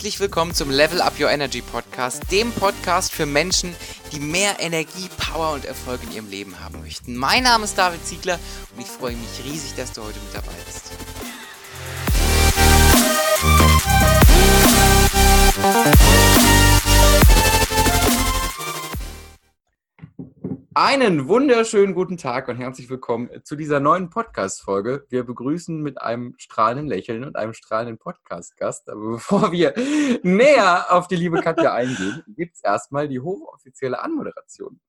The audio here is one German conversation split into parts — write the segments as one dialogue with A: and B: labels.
A: Herzlich willkommen zum Level Up Your Energy Podcast, dem Podcast für Menschen, die mehr Energie, Power und Erfolg in ihrem Leben haben möchten. Mein Name ist David Ziegler und ich freue mich riesig, dass du heute mit dabei bist. Einen wunderschönen guten Tag und herzlich willkommen zu dieser neuen Podcast-Folge. Wir begrüßen mit einem strahlenden Lächeln und einem strahlenden Podcast-Gast. Aber bevor wir näher auf die liebe Katja eingehen, gibt es erstmal die hochoffizielle Anmoderation.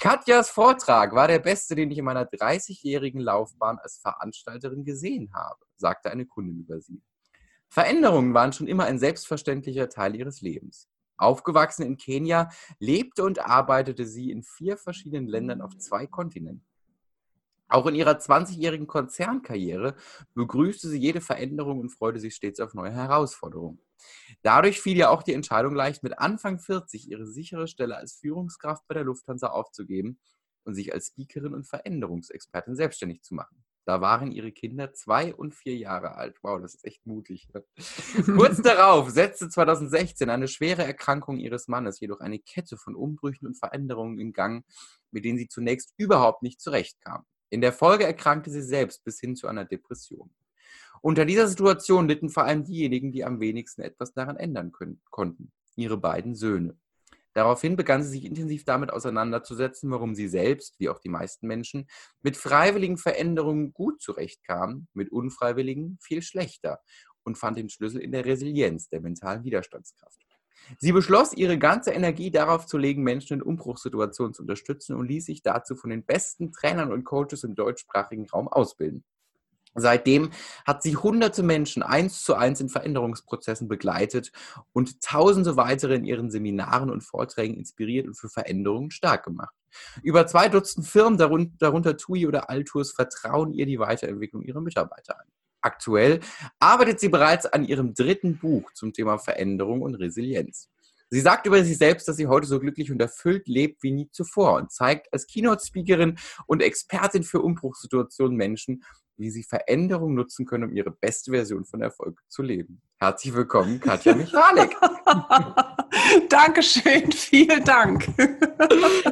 A: Katjas Vortrag war der beste, den ich in meiner 30-jährigen Laufbahn als Veranstalterin gesehen habe, sagte eine Kundin über sie. Veränderungen waren schon immer ein selbstverständlicher Teil ihres Lebens. Aufgewachsen in Kenia, lebte und arbeitete sie in vier verschiedenen Ländern auf zwei Kontinenten. Auch in ihrer 20-jährigen Konzernkarriere begrüßte sie jede Veränderung und freute sich stets auf neue Herausforderungen. Dadurch fiel ihr auch die Entscheidung leicht, mit Anfang 40 ihre sichere Stelle als Führungskraft bei der Lufthansa aufzugeben und sich als Speakerin und Veränderungsexpertin selbstständig zu machen. Da waren ihre Kinder zwei und vier Jahre alt. Wow, das ist echt mutig. Ne? Kurz darauf setzte 2016 eine schwere Erkrankung ihres Mannes jedoch eine Kette von Umbrüchen und Veränderungen in Gang, mit denen sie zunächst überhaupt nicht zurechtkam. In der Folge erkrankte sie selbst bis hin zu einer Depression. Unter dieser Situation litten vor allem diejenigen, die am wenigsten etwas daran ändern können, konnten, ihre beiden Söhne. Daraufhin begann sie sich intensiv damit auseinanderzusetzen, warum sie selbst, wie auch die meisten Menschen, mit freiwilligen Veränderungen gut zurechtkam, mit unfreiwilligen viel schlechter und fand den Schlüssel in der Resilienz, der mentalen Widerstandskraft. Sie beschloss, ihre ganze Energie darauf zu legen, Menschen in Umbruchssituationen zu unterstützen und ließ sich dazu von den besten Trainern und Coaches im deutschsprachigen Raum ausbilden. Seitdem hat sie hunderte Menschen eins zu eins in Veränderungsprozessen begleitet und tausende weitere in ihren Seminaren und Vorträgen inspiriert und für Veränderungen stark gemacht. Über zwei Dutzend Firmen, darunter TUI oder Altours, vertrauen ihr die Weiterentwicklung ihrer Mitarbeiter an. Aktuell arbeitet sie bereits an ihrem dritten Buch zum Thema Veränderung und Resilienz. Sie sagt über sich selbst, dass sie heute so glücklich und erfüllt lebt wie nie zuvor und zeigt als Keynote-Speakerin und Expertin für Umbruchssituationen Menschen, wie sie Veränderungen nutzen können, um ihre beste Version von Erfolg zu leben. Herzlich willkommen, Katja Michalik.
B: Dankeschön, vielen Dank.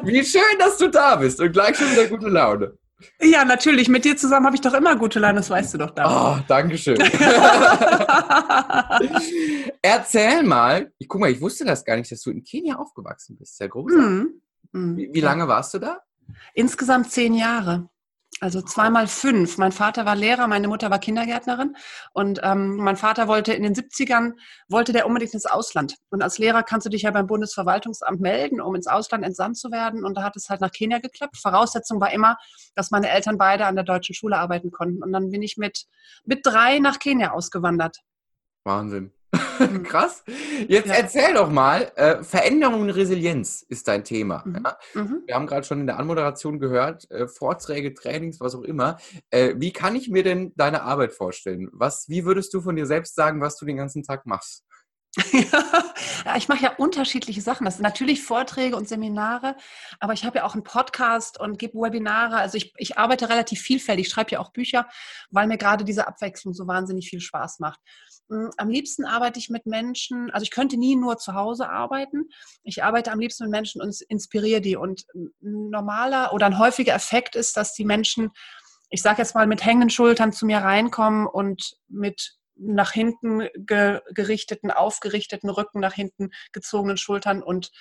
A: wie schön, dass du da bist und gleich schon wieder gute Laune.
B: Ja, natürlich. Mit dir zusammen habe ich doch immer gute Laune, das weißt du doch
A: da. Oh, danke schön. Erzähl mal, ich guck mal, ich wusste das gar nicht, dass du in Kenia aufgewachsen bist. Sehr großartig. Mhm. Wie, wie lange warst du da?
B: Insgesamt zehn Jahre. Also zweimal fünf. Mein Vater war Lehrer, meine Mutter war Kindergärtnerin und ähm, mein Vater wollte in den 70ern, wollte der unbedingt ins Ausland. Und als Lehrer kannst du dich ja beim Bundesverwaltungsamt melden, um ins Ausland entsandt zu werden. Und da hat es halt nach Kenia geklappt. Voraussetzung war immer, dass meine Eltern beide an der deutschen Schule arbeiten konnten. Und dann bin ich mit, mit drei nach Kenia ausgewandert.
A: Wahnsinn. Krass. Jetzt ja. erzähl doch mal, äh, Veränderung und Resilienz ist dein Thema. Mhm. Ja? Mhm. Wir haben gerade schon in der Anmoderation gehört, äh, Vorträge, Trainings, was auch immer. Äh, wie kann ich mir denn deine Arbeit vorstellen? Was, wie würdest du von dir selbst sagen, was du den ganzen Tag machst?
B: ja, ich mache ja unterschiedliche Sachen. Das sind natürlich Vorträge und Seminare, aber ich habe ja auch einen Podcast und gebe Webinare. Also ich, ich arbeite relativ vielfältig, ich schreibe ja auch Bücher, weil mir gerade diese Abwechslung so wahnsinnig viel Spaß macht. Hm, am liebsten arbeite ich mit Menschen, also ich könnte nie nur zu Hause arbeiten. Ich arbeite am liebsten mit Menschen und inspiriere die. Und ein normaler oder ein häufiger Effekt ist, dass die Menschen, ich sage jetzt mal, mit hängenden Schultern zu mir reinkommen und mit nach hinten gerichteten, aufgerichteten Rücken, nach hinten gezogenen Schultern und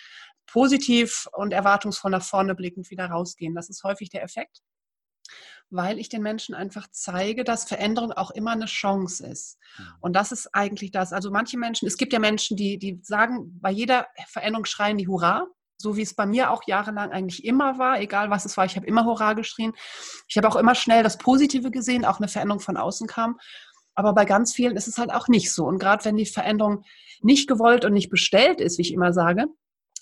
B: positiv und erwartungsvoll nach vorne blickend wieder rausgehen. Das ist häufig der Effekt, weil ich den Menschen einfach zeige, dass Veränderung auch immer eine Chance ist. Mhm. Und das ist eigentlich das. Also manche Menschen, es gibt ja Menschen, die, die sagen, bei jeder Veränderung schreien die Hurra so wie es bei mir auch jahrelang eigentlich immer war, egal was es war, ich habe immer Hurra geschrien. Ich habe auch immer schnell das Positive gesehen, auch eine Veränderung von außen kam. Aber bei ganz vielen ist es halt auch nicht so. Und gerade wenn die Veränderung nicht gewollt und nicht bestellt ist, wie ich immer sage,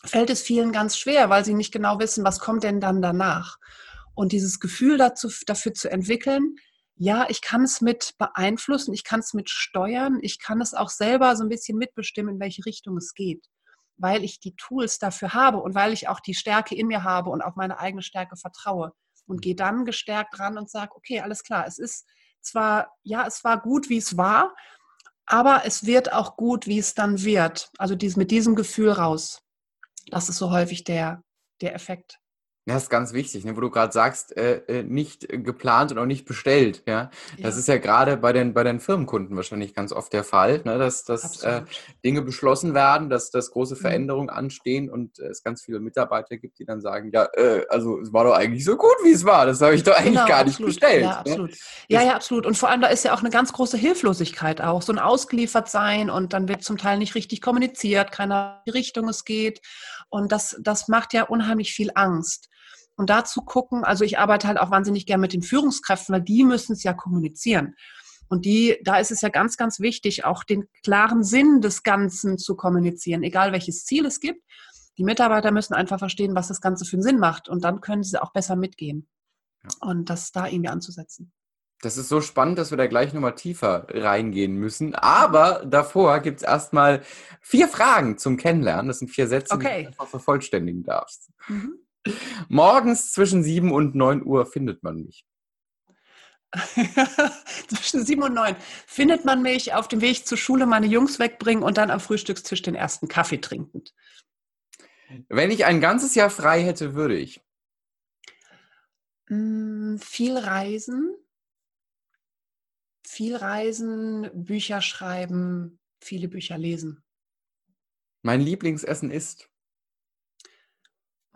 B: fällt es vielen ganz schwer, weil sie nicht genau wissen, was kommt denn dann danach. Und dieses Gefühl dazu, dafür zu entwickeln, ja, ich kann es mit beeinflussen, ich kann es mit steuern, ich kann es auch selber so ein bisschen mitbestimmen, in welche Richtung es geht, weil ich die Tools dafür habe und weil ich auch die Stärke in mir habe und auf meine eigene Stärke vertraue und gehe dann gestärkt ran und sage, okay, alles klar, es ist zwar, ja, es war gut, wie es war, Aber es wird auch gut, wie es dann wird. Also dies, mit diesem Gefühl raus. Das ist so häufig der, der Effekt.
A: Ja, das ist ganz wichtig, ne? wo du gerade sagst, äh, äh, nicht geplant und auch nicht bestellt. Ja? Das ja. ist ja gerade bei den, bei den Firmenkunden wahrscheinlich ganz oft der Fall, ne? dass, dass äh, Dinge beschlossen werden, dass, dass große mhm. Veränderungen mhm. anstehen und es ganz viele Mitarbeiter gibt, die dann sagen, ja, äh, also es war doch eigentlich so gut, wie es war. Das habe ich doch eigentlich genau, gar
B: absolut.
A: nicht bestellt.
B: Ja,
A: ne?
B: absolut. Ne? Ja, ja, absolut. Und vor allem, da ist ja auch eine ganz große Hilflosigkeit auch. So ein Ausgeliefertsein und dann wird zum Teil nicht richtig kommuniziert, keiner die Richtung es geht. Und das, das macht ja unheimlich viel Angst. Und dazu gucken, also ich arbeite halt auch wahnsinnig gern mit den Führungskräften, weil die müssen es ja kommunizieren. Und die, da ist es ja ganz, ganz wichtig, auch den klaren Sinn des Ganzen zu kommunizieren, egal welches Ziel es gibt. Die Mitarbeiter müssen einfach verstehen, was das Ganze für einen Sinn macht. Und dann können sie auch besser mitgehen. Ja. Und das da irgendwie anzusetzen.
A: Das ist so spannend, dass wir da gleich nochmal tiefer reingehen müssen. Aber davor gibt es erstmal vier Fragen zum Kennenlernen. Das sind vier Sätze, okay. die du einfach vervollständigen darfst. Mhm. Morgens zwischen 7 und 9 Uhr findet man mich.
B: zwischen 7 und 9 findet man mich auf dem Weg zur Schule meine Jungs wegbringen und dann am Frühstückstisch den ersten Kaffee trinkend.
A: Wenn ich ein ganzes Jahr frei hätte, würde ich.
B: Mm, viel reisen. Viel reisen, Bücher schreiben, viele Bücher lesen.
A: Mein Lieblingsessen ist.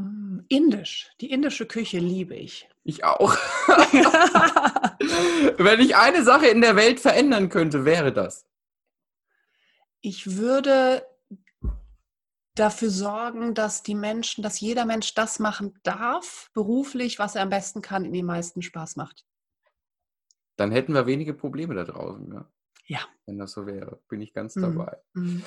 B: Mm, indisch. Die indische Küche liebe ich.
A: Ich auch. Wenn ich eine Sache in der Welt verändern könnte, wäre das.
B: Ich würde dafür sorgen, dass die Menschen, dass jeder Mensch das machen darf, beruflich, was er am besten kann, in den meisten Spaß macht.
A: Dann hätten wir wenige Probleme da draußen. Ja.
B: ja.
A: Wenn das so wäre, bin ich ganz mhm. dabei. Mhm.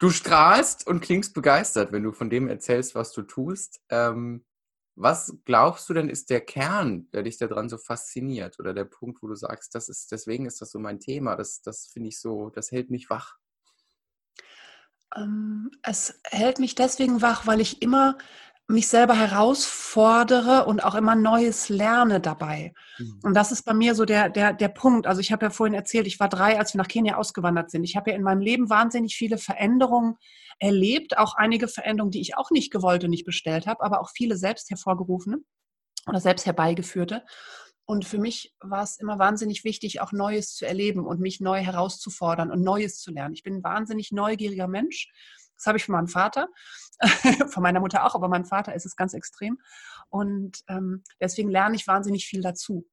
A: Du strahlst und klingst begeistert, wenn du von dem erzählst, was du tust. Ähm, was glaubst du denn ist der Kern, der dich daran so fasziniert oder der Punkt, wo du sagst, das ist, deswegen ist das so mein Thema, das, das finde ich so, das hält mich wach?
B: Ähm, es hält mich deswegen wach, weil ich immer mich selber herausfordere und auch immer Neues lerne dabei. Mhm. Und das ist bei mir so der, der, der Punkt. Also ich habe ja vorhin erzählt, ich war drei, als wir nach Kenia ausgewandert sind. Ich habe ja in meinem Leben wahnsinnig viele Veränderungen erlebt, auch einige Veränderungen, die ich auch nicht gewollt und nicht bestellt habe, aber auch viele selbst hervorgerufene oder selbst herbeigeführte. Und für mich war es immer wahnsinnig wichtig, auch Neues zu erleben und mich neu herauszufordern und Neues zu lernen. Ich bin ein wahnsinnig neugieriger Mensch das habe ich von meinem Vater, von meiner Mutter auch, aber meinem Vater ist es ganz extrem. Und ähm, deswegen lerne ich wahnsinnig viel dazu.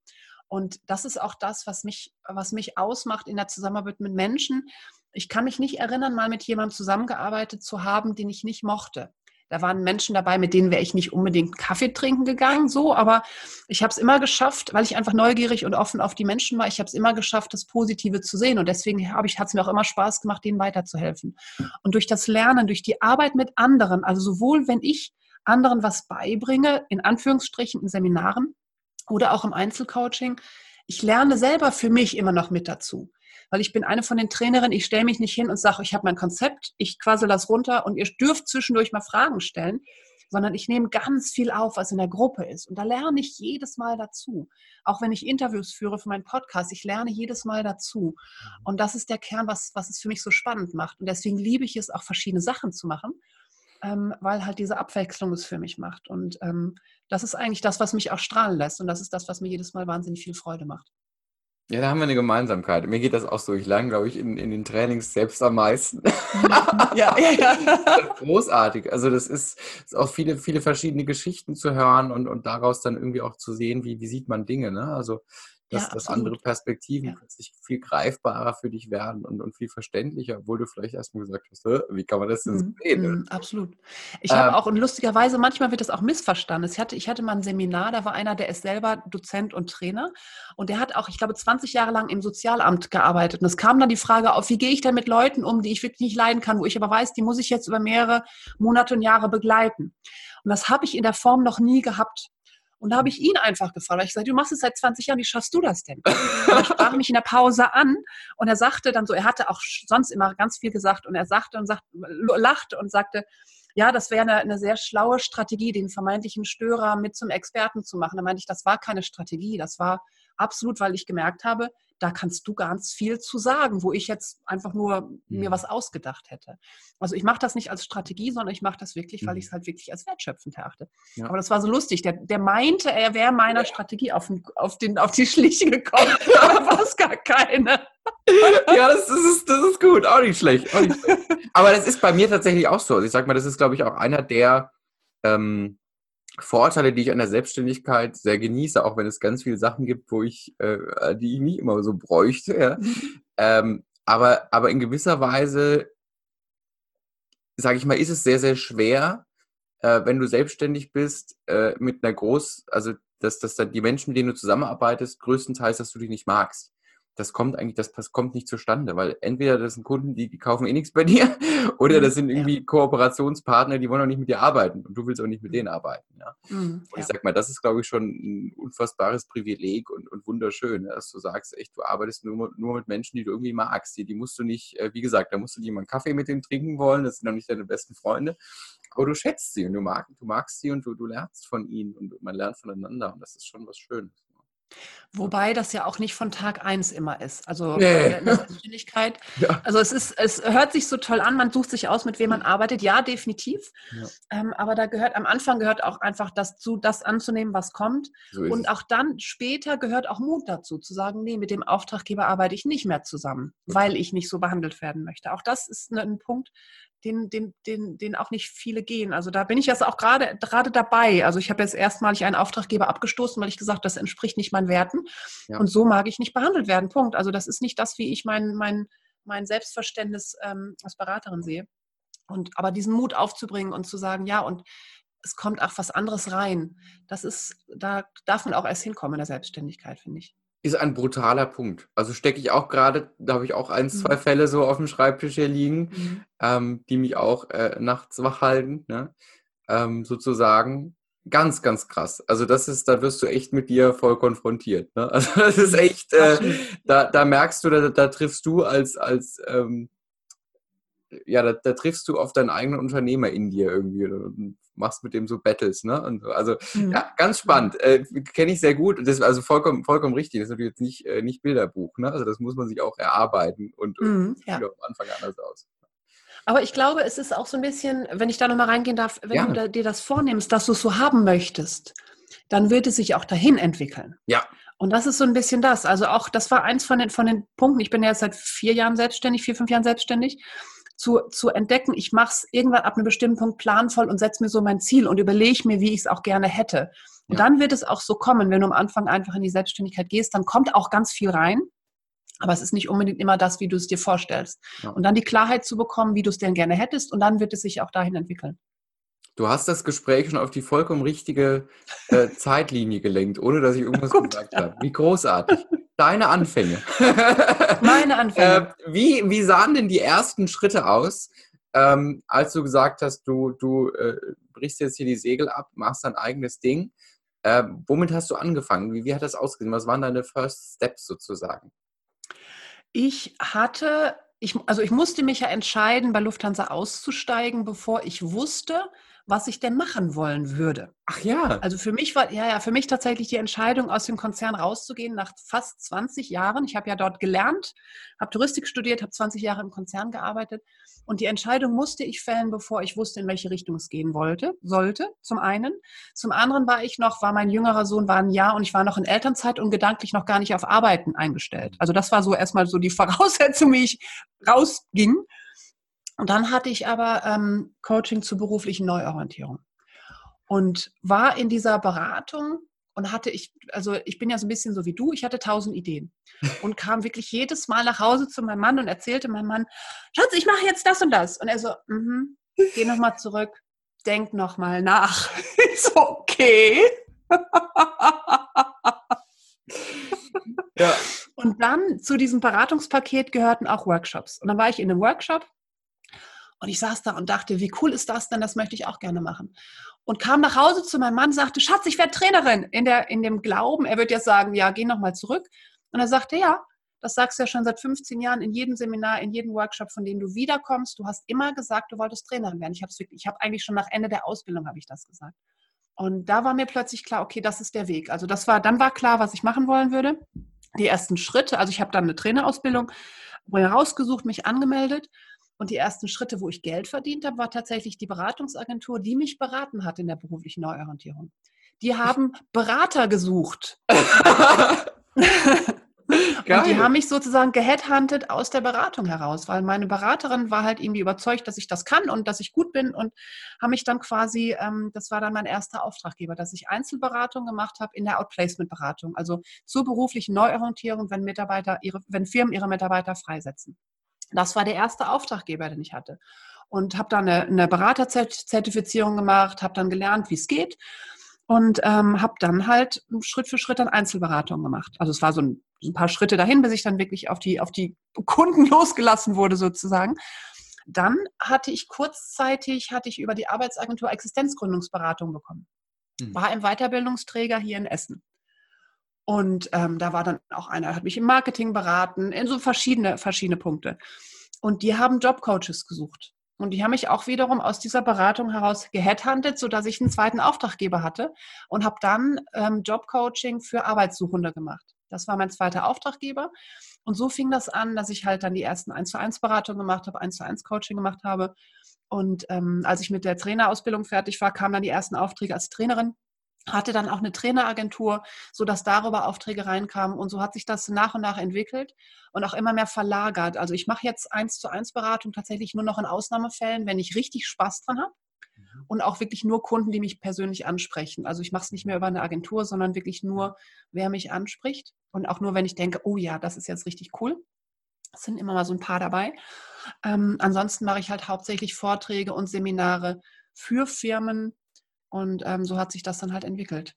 B: Und das ist auch das, was mich, was mich ausmacht in der Zusammenarbeit mit Menschen. Ich kann mich nicht erinnern, mal mit jemandem zusammengearbeitet zu haben, den ich nicht mochte. Da waren Menschen dabei, mit denen wäre ich nicht unbedingt Kaffee trinken gegangen, so, aber ich habe es immer geschafft, weil ich einfach neugierig und offen auf die Menschen war. Ich habe es immer geschafft, das Positive zu sehen und deswegen ich, hat es mir auch immer Spaß gemacht, denen weiterzuhelfen. Und durch das Lernen, durch die Arbeit mit anderen, also sowohl wenn ich anderen was beibringe, in Anführungsstrichen in Seminaren oder auch im Einzelcoaching, ich lerne selber für mich immer noch mit dazu weil ich bin eine von den Trainerinnen, ich stelle mich nicht hin und sage, ich habe mein Konzept, ich quassel das runter und ihr dürft zwischendurch mal Fragen stellen, sondern ich nehme ganz viel auf, was in der Gruppe ist. Und da lerne ich jedes Mal dazu. Auch wenn ich Interviews führe für meinen Podcast, ich lerne jedes Mal dazu. Und das ist der Kern, was, was es für mich so spannend macht. Und deswegen liebe ich es, auch verschiedene Sachen zu machen, ähm, weil halt diese Abwechslung es für mich macht. Und ähm, das ist eigentlich das, was mich auch strahlen lässt. Und das ist das, was mir jedes Mal wahnsinnig viel Freude macht.
A: Ja, da haben wir eine Gemeinsamkeit. Mir geht das auch so. Ich lerne, glaube ich, in, in den Trainings selbst am meisten. ja, ja, ja. Großartig. Also das ist, ist, auch viele, viele verschiedene Geschichten zu hören und, und daraus dann irgendwie auch zu sehen, wie, wie sieht man Dinge. Ne? Also dass, ja, dass andere Perspektiven ja. plötzlich viel greifbarer für dich werden und, und viel verständlicher, obwohl du vielleicht erstmal gesagt hast, wie kann man das denn
B: mhm. sehen? Mhm, absolut. Ich ähm, habe auch, und lustigerweise, manchmal wird das auch missverstanden. Ich hatte, ich hatte mal ein Seminar, da war einer, der ist selber Dozent und Trainer und der hat auch, ich glaube, 20 Jahre lang im Sozialamt gearbeitet. Und es kam dann die Frage auf, wie gehe ich denn mit Leuten um, die ich wirklich nicht leiden kann, wo ich aber weiß, die muss ich jetzt über mehrere Monate und Jahre begleiten. Und das habe ich in der Form noch nie gehabt. Und da habe ich ihn einfach gefragt, weil ich gesagt, du machst es seit 20 Jahren, wie schaffst du das denn? Und er sprach mich in der Pause an und er sagte dann so, er hatte auch sonst immer ganz viel gesagt und er sagte und sagt, lachte und sagte, ja, das wäre eine, eine, sehr schlaue Strategie, den vermeintlichen Störer mit zum Experten zu machen. Da meinte ich, das war keine Strategie, das war absolut, weil ich gemerkt habe, da kannst du ganz viel zu sagen, wo ich jetzt einfach nur mhm. mir was ausgedacht hätte. Also ich mache das nicht als Strategie, sondern ich mache das wirklich, weil mhm. ich es halt wirklich als wertschöpfend erachte. Ja. Aber das war so lustig. Der, der meinte, er wäre meiner Strategie auf, auf, den, auf die Schliche gekommen, aber war es gar keine.
A: ja, das, das, ist, das ist gut, auch nicht, schlecht, auch nicht schlecht. Aber das ist bei mir tatsächlich auch so. Also ich sag mal, das ist, glaube ich, auch einer der ähm, Vorteile, die ich an der Selbstständigkeit sehr genieße, auch wenn es ganz viele Sachen gibt, wo ich, äh, die ich nicht immer so bräuchte. Ja. Mhm. Ähm, aber, aber in gewisser Weise, sage ich mal, ist es sehr, sehr schwer, äh, wenn du selbstständig bist, äh, mit einer groß, also dass, dass dann die Menschen, mit denen du zusammenarbeitest, größtenteils, dass du die nicht magst das kommt eigentlich, das, das kommt nicht zustande, weil entweder das sind Kunden, die, die kaufen eh nichts bei dir, oder das sind irgendwie ja. Kooperationspartner, die wollen auch nicht mit dir arbeiten und du willst auch nicht mit denen arbeiten. Ja? Mhm, und ich sag mal, das ist, glaube ich, schon ein unfassbares Privileg und, und wunderschön, dass du sagst, echt, du arbeitest nur, nur mit Menschen, die du irgendwie magst. Die, die musst du nicht, äh, wie gesagt, da musst du einen Kaffee mit denen trinken wollen, das sind auch nicht deine besten Freunde, aber du schätzt sie und du, mag, du magst sie und du, du lernst von ihnen und man lernt voneinander und das ist schon was Schönes.
B: Wobei das ja auch nicht von Tag eins immer ist. Also nee. in der Selbstständigkeit. Ja. Also es ist, es hört sich so toll an, man sucht sich aus, mit wem man arbeitet. Ja, definitiv. Ja. Ähm, aber da gehört am Anfang gehört auch einfach das zu, das anzunehmen, was kommt. So und auch dann später gehört auch Mut dazu, zu sagen, nee, mit dem Auftraggeber arbeite ich nicht mehr zusammen, weil ich nicht so behandelt werden möchte. Auch das ist ne, ein Punkt, den, den, den, den auch nicht viele gehen. Also da bin ich jetzt auch gerade gerade dabei. Also ich habe jetzt erstmalig einen Auftraggeber abgestoßen, weil ich gesagt, das entspricht nicht meinen Werten. Ja. Und so mag ich nicht behandelt werden. Punkt. Also das ist nicht das, wie ich mein, mein, mein Selbstverständnis ähm, als Beraterin sehe. Und aber diesen Mut aufzubringen und zu sagen, ja, und es kommt auch was anderes rein. Das ist, da darf man auch erst hinkommen in der Selbstständigkeit, finde ich
A: ist ein brutaler Punkt. Also stecke ich auch gerade, da habe ich auch ein, zwei mhm. Fälle so auf dem Schreibtisch hier liegen, mhm. ähm, die mich auch äh, nachts wach halten, ne? ähm, sozusagen. Ganz, ganz krass. Also das ist, da wirst du echt mit dir voll konfrontiert. Ne? Also das ist echt, äh, da, da merkst du, da, da triffst du als, als ähm, ja, da, da, triffst du auf deinen eigenen Unternehmer in dir irgendwie und machst mit dem so Battles, ne? Und also mhm. ja, ganz spannend. Äh, Kenne ich sehr gut. Das ist also vollkommen, vollkommen richtig. Das ist natürlich jetzt nicht, äh, nicht Bilderbuch, ne? Also das muss man sich auch erarbeiten und, mhm, und ja. sieht am Anfang anders aus.
B: Aber ich glaube, es ist auch so ein bisschen, wenn ich da nochmal reingehen darf, wenn ja. du dir das vornimmst, dass du es so haben möchtest, dann wird es sich auch dahin entwickeln.
A: Ja.
B: Und das ist so ein bisschen das. Also auch, das war eins von den, von den Punkten. Ich bin ja jetzt seit vier Jahren selbstständig, vier, fünf Jahren selbstständig zu, zu entdecken, ich mache es irgendwann ab einem bestimmten Punkt planvoll und setze mir so mein Ziel und überlege mir, wie ich es auch gerne hätte. Und ja. dann wird es auch so kommen, wenn du am Anfang einfach in die Selbstständigkeit gehst, dann kommt auch ganz viel rein. Aber es ist nicht unbedingt immer das, wie du es dir vorstellst. Ja. Und dann die Klarheit zu bekommen, wie du es denn gerne hättest, und dann wird es sich auch dahin entwickeln.
A: Du hast das Gespräch schon auf die vollkommen richtige äh, Zeitlinie gelenkt, ohne dass ich irgendwas gesagt habe. Wie großartig. Deine Anfänge.
B: Meine Anfänge.
A: Äh, wie, wie sahen denn die ersten Schritte aus, ähm, als du gesagt hast, du, du äh, brichst jetzt hier die Segel ab, machst dein eigenes Ding? Äh, womit hast du angefangen? Wie, wie hat das ausgesehen? Was waren deine First Steps sozusagen?
B: Ich hatte, ich, also ich musste mich ja entscheiden, bei Lufthansa auszusteigen, bevor ich wusste, was ich denn machen wollen würde.
A: Ach ja.
B: Also für mich war, ja, ja, für mich tatsächlich die Entscheidung, aus dem Konzern rauszugehen nach fast 20 Jahren. Ich habe ja dort gelernt, habe Touristik studiert, habe 20 Jahre im Konzern gearbeitet. Und die Entscheidung musste ich fällen, bevor ich wusste, in welche Richtung es gehen wollte, sollte, zum einen. Zum anderen war ich noch, war mein jüngerer Sohn, war ein Jahr und ich war noch in Elternzeit und gedanklich noch gar nicht auf Arbeiten eingestellt. Also das war so erstmal so die Voraussetzung, wie ich rausging. Und dann hatte ich aber ähm, Coaching zur beruflichen Neuorientierung und war in dieser Beratung und hatte ich, also ich bin ja so ein bisschen so wie du, ich hatte tausend Ideen und kam wirklich jedes Mal nach Hause zu meinem Mann und erzählte meinem Mann, Schatz, ich mache jetzt das und das. Und er so, mm -hmm, geh nochmal zurück, denk nochmal nach. Ich so, okay. ja. Und dann zu diesem Beratungspaket gehörten auch Workshops. Und dann war ich in einem Workshop und ich saß da und dachte, wie cool ist das denn? Das möchte ich auch gerne machen. Und kam nach Hause zu meinem Mann, sagte, Schatz, ich werde Trainerin. In, der, in dem Glauben, er wird jetzt sagen, ja, geh nochmal zurück. Und er sagte, ja, das sagst du ja schon seit 15 Jahren in jedem Seminar, in jedem Workshop, von dem du wiederkommst. Du hast immer gesagt, du wolltest Trainerin werden. Ich habe ich hab eigentlich schon nach Ende der Ausbildung habe ich das gesagt. Und da war mir plötzlich klar, okay, das ist der Weg. Also das war, dann war klar, was ich machen wollen würde. Die ersten Schritte, also ich habe dann eine Trainerausbildung rausgesucht, mich angemeldet. Und die ersten Schritte, wo ich Geld verdient habe, war tatsächlich die Beratungsagentur, die mich beraten hat in der beruflichen Neuorientierung. Die haben Berater gesucht. Geil. Und die haben mich sozusagen geheadhuntet aus der Beratung heraus, weil meine Beraterin war halt irgendwie überzeugt, dass ich das kann und dass ich gut bin und haben mich dann quasi, ähm, das war dann mein erster Auftraggeber, dass ich Einzelberatung gemacht habe in der Outplacement-Beratung, also zur beruflichen Neuorientierung, wenn Mitarbeiter ihre, wenn Firmen ihre Mitarbeiter freisetzen. Das war der erste Auftraggeber, den ich hatte. Und habe dann eine, eine Beraterzertifizierung gemacht, habe dann gelernt, wie es geht und ähm, habe dann halt Schritt für Schritt dann Einzelberatung gemacht. Also es war so ein, ein, paar Schritte dahin, bis ich dann wirklich auf die, auf die Kunden losgelassen wurde sozusagen. Dann hatte ich kurzzeitig, hatte ich über die Arbeitsagentur Existenzgründungsberatung bekommen. Mhm. War ein Weiterbildungsträger hier in Essen. Und ähm, da war dann auch einer, hat mich im Marketing beraten, in so verschiedene, verschiedene Punkte. Und die haben Jobcoaches gesucht. Und die haben mich auch wiederum aus dieser Beratung heraus geheadhuntet, sodass ich einen zweiten Auftraggeber hatte und habe dann ähm, Jobcoaching für Arbeitssuchende gemacht. Das war mein zweiter Auftraggeber. Und so fing das an, dass ich halt dann die ersten 1 zu 1 Beratungen gemacht habe, 1 zu 1 Coaching gemacht habe. Und ähm, als ich mit der Trainerausbildung fertig war, kamen dann die ersten Aufträge als Trainerin hatte dann auch eine Traineragentur, sodass darüber Aufträge reinkamen. Und so hat sich das nach und nach entwickelt und auch immer mehr verlagert. Also ich mache jetzt eins zu eins Beratung tatsächlich nur noch in Ausnahmefällen, wenn ich richtig Spaß dran habe. Mhm. Und auch wirklich nur Kunden, die mich persönlich ansprechen. Also ich mache es nicht mehr über eine Agentur, sondern wirklich nur, wer mich anspricht. Und auch nur, wenn ich denke, oh ja, das ist jetzt richtig cool. Es sind immer mal so ein paar dabei. Ähm, ansonsten mache ich halt hauptsächlich Vorträge und Seminare für Firmen, und ähm, so hat sich das dann halt entwickelt.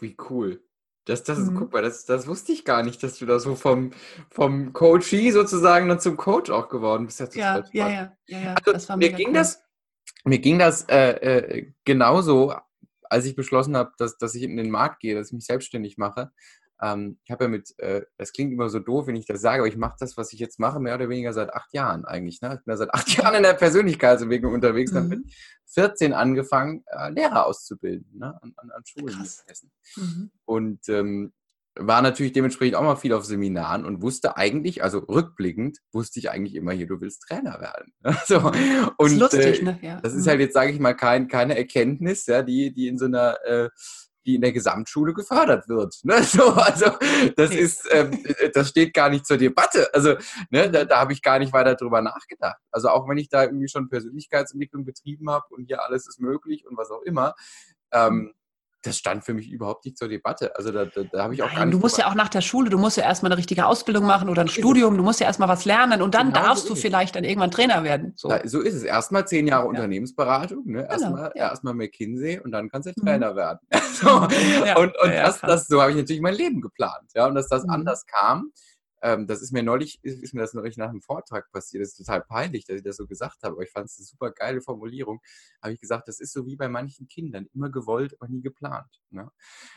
A: Wie cool. Das, das ist, mhm. guck mal, das, das wusste ich gar nicht, dass du da so vom, vom Coachie sozusagen dann zum Coach auch geworden bist.
B: Ja, ja, ja, ja, ja, ja,
A: also, das war mir ging cool. das, mir ging das äh, äh, genauso, als ich beschlossen habe, dass, dass ich in den Markt gehe, dass ich mich selbstständig mache. Ähm, ich habe ja mit, äh, das klingt immer so doof, wenn ich das sage, aber ich mache das, was ich jetzt mache, mehr oder weniger seit acht Jahren eigentlich. Ne? Ich bin ja seit acht Jahren in der Persönlichkeitsentwicklung unterwegs. Mhm. Dann mit 14 angefangen, äh, Lehrer auszubilden ne? an, an, an Schulen in Hessen. Mhm. Und ähm, war natürlich dementsprechend auch mal viel auf Seminaren und wusste eigentlich, also rückblickend, wusste ich eigentlich immer hier, du willst Trainer werden. so, und, das ist lustig, äh, ne? Ja. Das ist halt mhm. jetzt, sage ich mal, kein, keine Erkenntnis, ja, die, die in so einer äh, die in der Gesamtschule gefördert wird. Ne? So, also das ist, ähm, das steht gar nicht zur Debatte. Also ne, da, da habe ich gar nicht weiter drüber nachgedacht. Also auch wenn ich da irgendwie schon Persönlichkeitsentwicklung betrieben habe und hier alles ist möglich und was auch immer, ähm, das stand für mich überhaupt nicht zur Debatte. Also da, da, da habe ich auch
B: Nein, gar nicht. Du musst ja auch nach der Schule, du musst ja erstmal eine richtige Ausbildung machen oder ein Studium, du musst ja erstmal was lernen und dann genau darfst so du vielleicht dann irgendwann Trainer werden.
A: So, ja, so ist es. Erstmal zehn Jahre ja. Unternehmensberatung, ne? erstmal, genau, ja. erstmal McKinsey und dann kannst du mhm. Trainer mhm. werden. so. und und das, das, so habe ich natürlich mein Leben geplant. Ja? Und dass das mhm. anders kam, ähm, das ist mir neulich, ist, ist, mir das neulich nach einem Vortrag passiert. Das ist total peinlich, dass ich das so gesagt habe, aber ich fand es eine super geile Formulierung. Habe ich gesagt, das ist so wie bei manchen Kindern, immer gewollt, aber nie geplant. Ne?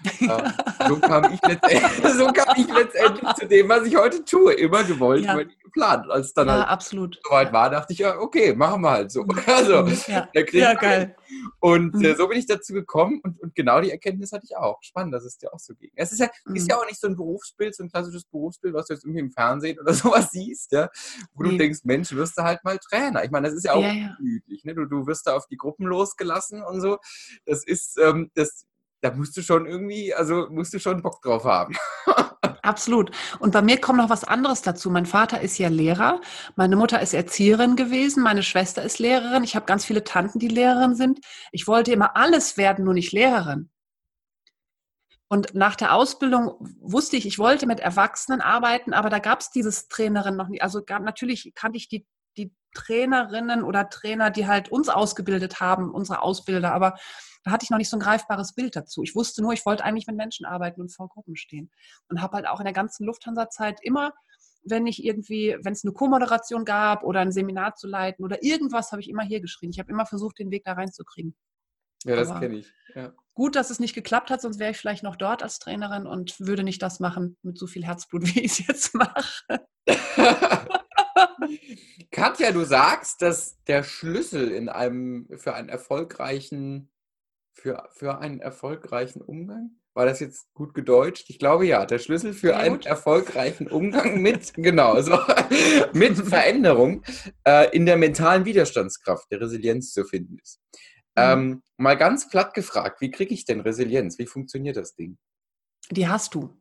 A: ähm, so, kam ich so kam ich letztendlich zu dem, was ich heute tue. Immer gewollt, ja. aber nie geplant. Als dann ja, halt
B: absolut.
A: soweit war, dachte ich, ja, okay, machen wir halt so. Mhm. Also,
B: ja, ja geil.
A: Und äh, mhm. so bin ich dazu gekommen und, und, genau die Erkenntnis hatte ich auch. Spannend, dass es dir auch so ging. Es ist ja, mhm. ist ja auch nicht so ein Berufsbild, so ein klassisches Berufsbild, was du jetzt irgendwie im Fernsehen oder sowas siehst, ja, wo nee. du denkst, Mensch, wirst du halt mal Trainer. Ich meine, das ist ja auch ja, ja. üblich. Ne? Du, du wirst da auf die Gruppen losgelassen und so. Das ist, ähm, das, da musst du schon irgendwie, also musst du schon Bock drauf haben.
B: Absolut. Und bei mir kommt noch was anderes dazu. Mein Vater ist ja Lehrer, meine Mutter ist Erzieherin gewesen, meine Schwester ist Lehrerin, ich habe ganz viele Tanten, die Lehrerin sind. Ich wollte immer alles werden, nur nicht Lehrerin. Und nach der Ausbildung wusste ich, ich wollte mit Erwachsenen arbeiten, aber da gab es dieses Trainerin noch nicht. Also gab, natürlich kannte ich die, die Trainerinnen oder Trainer, die halt uns ausgebildet haben, unsere Ausbilder, aber da hatte ich noch nicht so ein greifbares Bild dazu. Ich wusste nur, ich wollte eigentlich mit Menschen arbeiten und vor Gruppen stehen. Und habe halt auch in der ganzen Lufthansa-Zeit immer, wenn ich irgendwie, wenn es eine Co-Moderation gab oder ein Seminar zu leiten oder irgendwas, habe ich immer hier geschrien. Ich habe immer versucht, den Weg da reinzukriegen.
A: Ja, das kenne ich. Ja.
B: Gut, dass es nicht geklappt hat, sonst wäre ich vielleicht noch dort als Trainerin und würde nicht das machen mit so viel Herzblut, wie ich es jetzt mache.
A: Katja, du sagst, dass der Schlüssel in einem für einen erfolgreichen für, für einen erfolgreichen Umgang? War das jetzt gut gedeutscht? Ich glaube ja. Der Schlüssel für ja, einen erfolgreichen Umgang mit, genau, so, mit Veränderung äh, in der mentalen Widerstandskraft, der Resilienz zu finden ist. Mhm. Ähm, mal ganz platt gefragt, wie kriege ich denn Resilienz? Wie funktioniert das Ding?
B: Die hast du.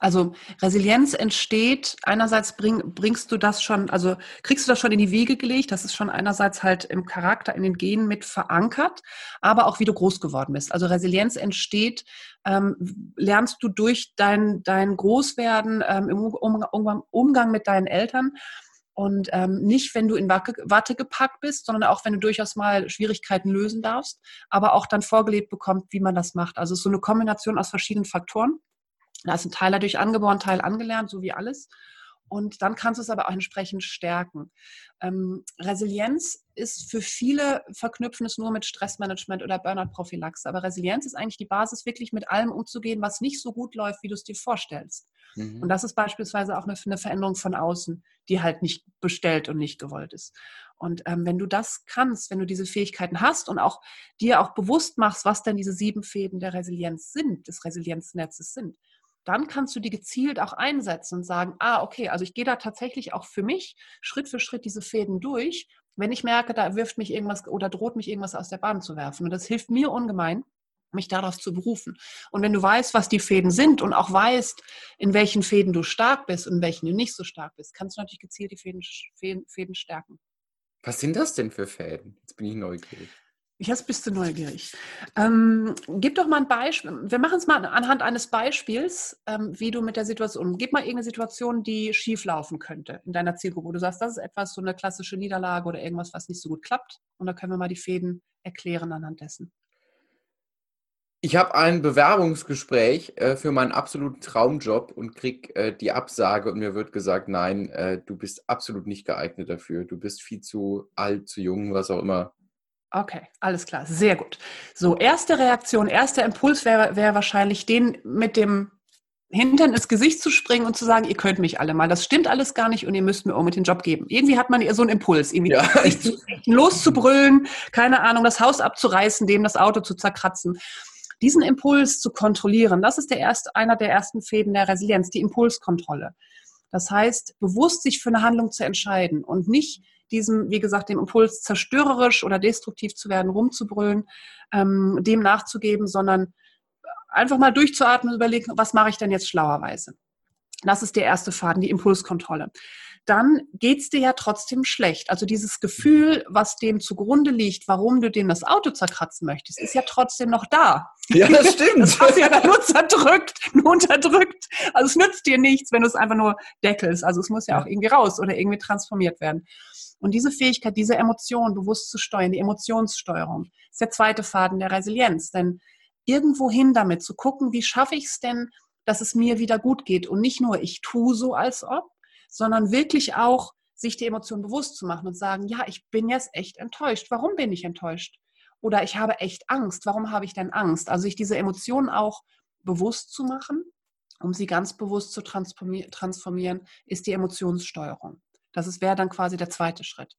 B: Also Resilienz entsteht, einerseits bring, bringst du das schon, also kriegst du das schon in die Wege gelegt, das ist schon einerseits halt im Charakter, in den Genen mit verankert, aber auch wie du groß geworden bist. Also Resilienz entsteht, ähm, lernst du durch dein, dein Großwerden ähm, im um, Umgang mit deinen Eltern. Und ähm, nicht, wenn du in Watte gepackt bist, sondern auch, wenn du durchaus mal Schwierigkeiten lösen darfst, aber auch dann vorgelebt bekommt, wie man das macht. Also es ist so eine Kombination aus verschiedenen Faktoren. Da ist ein Teil dadurch angeboren, Teil angelernt, so wie alles. Und dann kannst du es aber auch entsprechend stärken. Ähm, Resilienz ist für viele verknüpfen es nur mit Stressmanagement oder Burnout-Prophylaxe. Aber Resilienz ist eigentlich die Basis, wirklich mit allem umzugehen, was nicht so gut läuft, wie du es dir vorstellst. Mhm. Und das ist beispielsweise auch eine, eine, Veränderung von außen, die halt nicht bestellt und nicht gewollt ist. Und ähm, wenn du das kannst, wenn du diese Fähigkeiten hast und auch dir auch bewusst machst, was denn diese sieben Fäden der Resilienz sind, des Resilienznetzes sind, dann kannst du die gezielt auch einsetzen und sagen, ah, okay, also ich gehe da tatsächlich auch für mich Schritt für Schritt diese Fäden durch, wenn ich merke, da wirft mich irgendwas oder droht mich irgendwas aus der Bahn zu werfen. Und das hilft mir ungemein, mich darauf zu berufen. Und wenn du weißt, was die Fäden sind und auch weißt, in welchen Fäden du stark bist und in welchen du nicht so stark bist, kannst du natürlich gezielt die Fäden, Fäden, Fäden stärken.
A: Was sind das denn für Fäden? Jetzt bin ich neugierig.
B: Jetzt bist du neugierig. Ähm, gib doch mal ein Beispiel. Wir machen es mal anhand eines Beispiels, ähm, wie du mit der Situation. Gib mal irgendeine Situation, die schief laufen könnte in deiner Zielgruppe, du sagst, das ist etwas, so eine klassische Niederlage oder irgendwas, was nicht so gut klappt. Und da können wir mal die Fäden erklären anhand dessen.
A: Ich habe ein Bewerbungsgespräch äh, für meinen absoluten Traumjob und krieg äh, die Absage und mir wird gesagt, nein, äh, du bist absolut nicht geeignet dafür. Du bist viel zu alt, zu jung, was auch immer.
B: Okay, alles klar, sehr gut. So, erste Reaktion, erster Impuls wäre wär wahrscheinlich, den mit dem Hintern ins Gesicht zu springen und zu sagen, ihr könnt mich alle mal. Das stimmt alles gar nicht und ihr müsst mir auch mit den Job geben. Irgendwie hat man so einen Impuls, irgendwie ja. loszubrüllen, keine Ahnung, das Haus abzureißen, dem das Auto zu zerkratzen. Diesen Impuls zu kontrollieren, das ist der erste, einer der ersten Fäden der Resilienz, die Impulskontrolle. Das heißt, bewusst sich für eine Handlung zu entscheiden und nicht diesem, wie gesagt, dem Impuls zerstörerisch oder destruktiv zu werden, rumzubrüllen, ähm, dem nachzugeben, sondern einfach mal durchzuatmen und überlegen, was mache ich denn jetzt schlauerweise? Das ist der erste Faden, die Impulskontrolle. Dann geht es dir ja trotzdem schlecht. Also dieses Gefühl, was dem zugrunde liegt, warum du dem das Auto zerkratzen möchtest, ist ja trotzdem noch da.
A: Ja, das stimmt.
B: Das hast du ja nur zerdrückt, nur unterdrückt. Also es nützt dir nichts, wenn du es einfach nur deckelst. Also es muss ja auch irgendwie raus oder irgendwie transformiert werden. Und diese Fähigkeit, diese Emotion bewusst zu steuern, die Emotionssteuerung, ist der zweite Faden der Resilienz. Denn irgendwohin damit zu gucken, wie schaffe ich es denn, dass es mir wieder gut geht und nicht nur ich tue so als ob, sondern wirklich auch sich die Emotion bewusst zu machen und sagen, ja, ich bin jetzt echt enttäuscht. Warum bin ich enttäuscht? Oder ich habe echt Angst. Warum habe ich denn Angst? Also sich diese Emotionen auch bewusst zu machen, um sie ganz bewusst zu transformieren, ist die Emotionssteuerung. Das wäre dann quasi der zweite Schritt.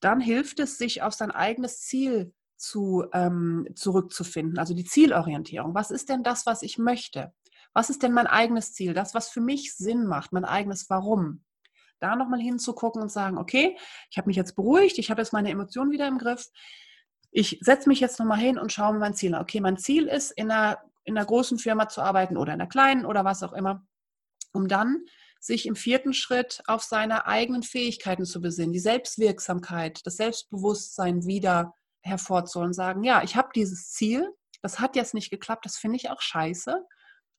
B: Dann hilft es, sich auf sein eigenes Ziel zu, ähm, zurückzufinden, also die Zielorientierung. Was ist denn das, was ich möchte? Was ist denn mein eigenes Ziel? Das, was für mich Sinn macht, mein eigenes Warum. Da nochmal hinzugucken und sagen, okay, ich habe mich jetzt beruhigt, ich habe jetzt meine Emotionen wieder im Griff. Ich setze mich jetzt nochmal hin und schaue mir mein Ziel an. Okay, mein Ziel ist, in einer, in einer großen Firma zu arbeiten oder in einer kleinen oder was auch immer, um dann sich im vierten Schritt auf seine eigenen Fähigkeiten zu besinnen, die Selbstwirksamkeit, das Selbstbewusstsein wieder hervorzuholen sagen, ja, ich habe dieses Ziel, das hat jetzt nicht geklappt, das finde ich auch scheiße,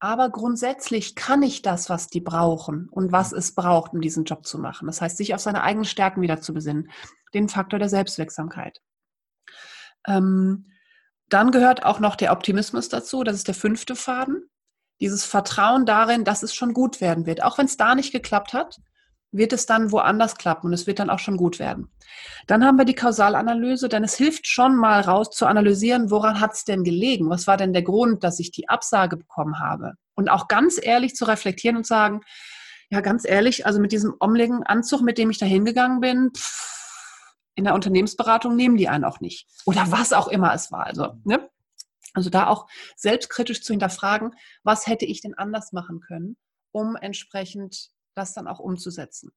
B: aber grundsätzlich kann ich das, was die brauchen und was es braucht, um diesen Job zu machen. Das heißt, sich auf seine eigenen Stärken wieder zu besinnen, den Faktor der Selbstwirksamkeit. Ähm, dann gehört auch noch der Optimismus dazu, das ist der fünfte Faden dieses Vertrauen darin, dass es schon gut werden wird. Auch wenn es da nicht geklappt hat, wird es dann woanders klappen und es wird dann auch schon gut werden. Dann haben wir die Kausalanalyse, denn es hilft schon mal raus zu analysieren, woran hat es denn gelegen? Was war denn der Grund, dass ich die Absage bekommen habe? Und auch ganz ehrlich zu reflektieren und sagen, ja, ganz ehrlich, also mit diesem omligen Anzug, mit dem ich da hingegangen bin, in der Unternehmensberatung nehmen die einen auch nicht. Oder was auch immer es war. Also, ne? Also da auch selbstkritisch zu hinterfragen, was hätte ich denn anders machen können, um entsprechend das dann auch umzusetzen.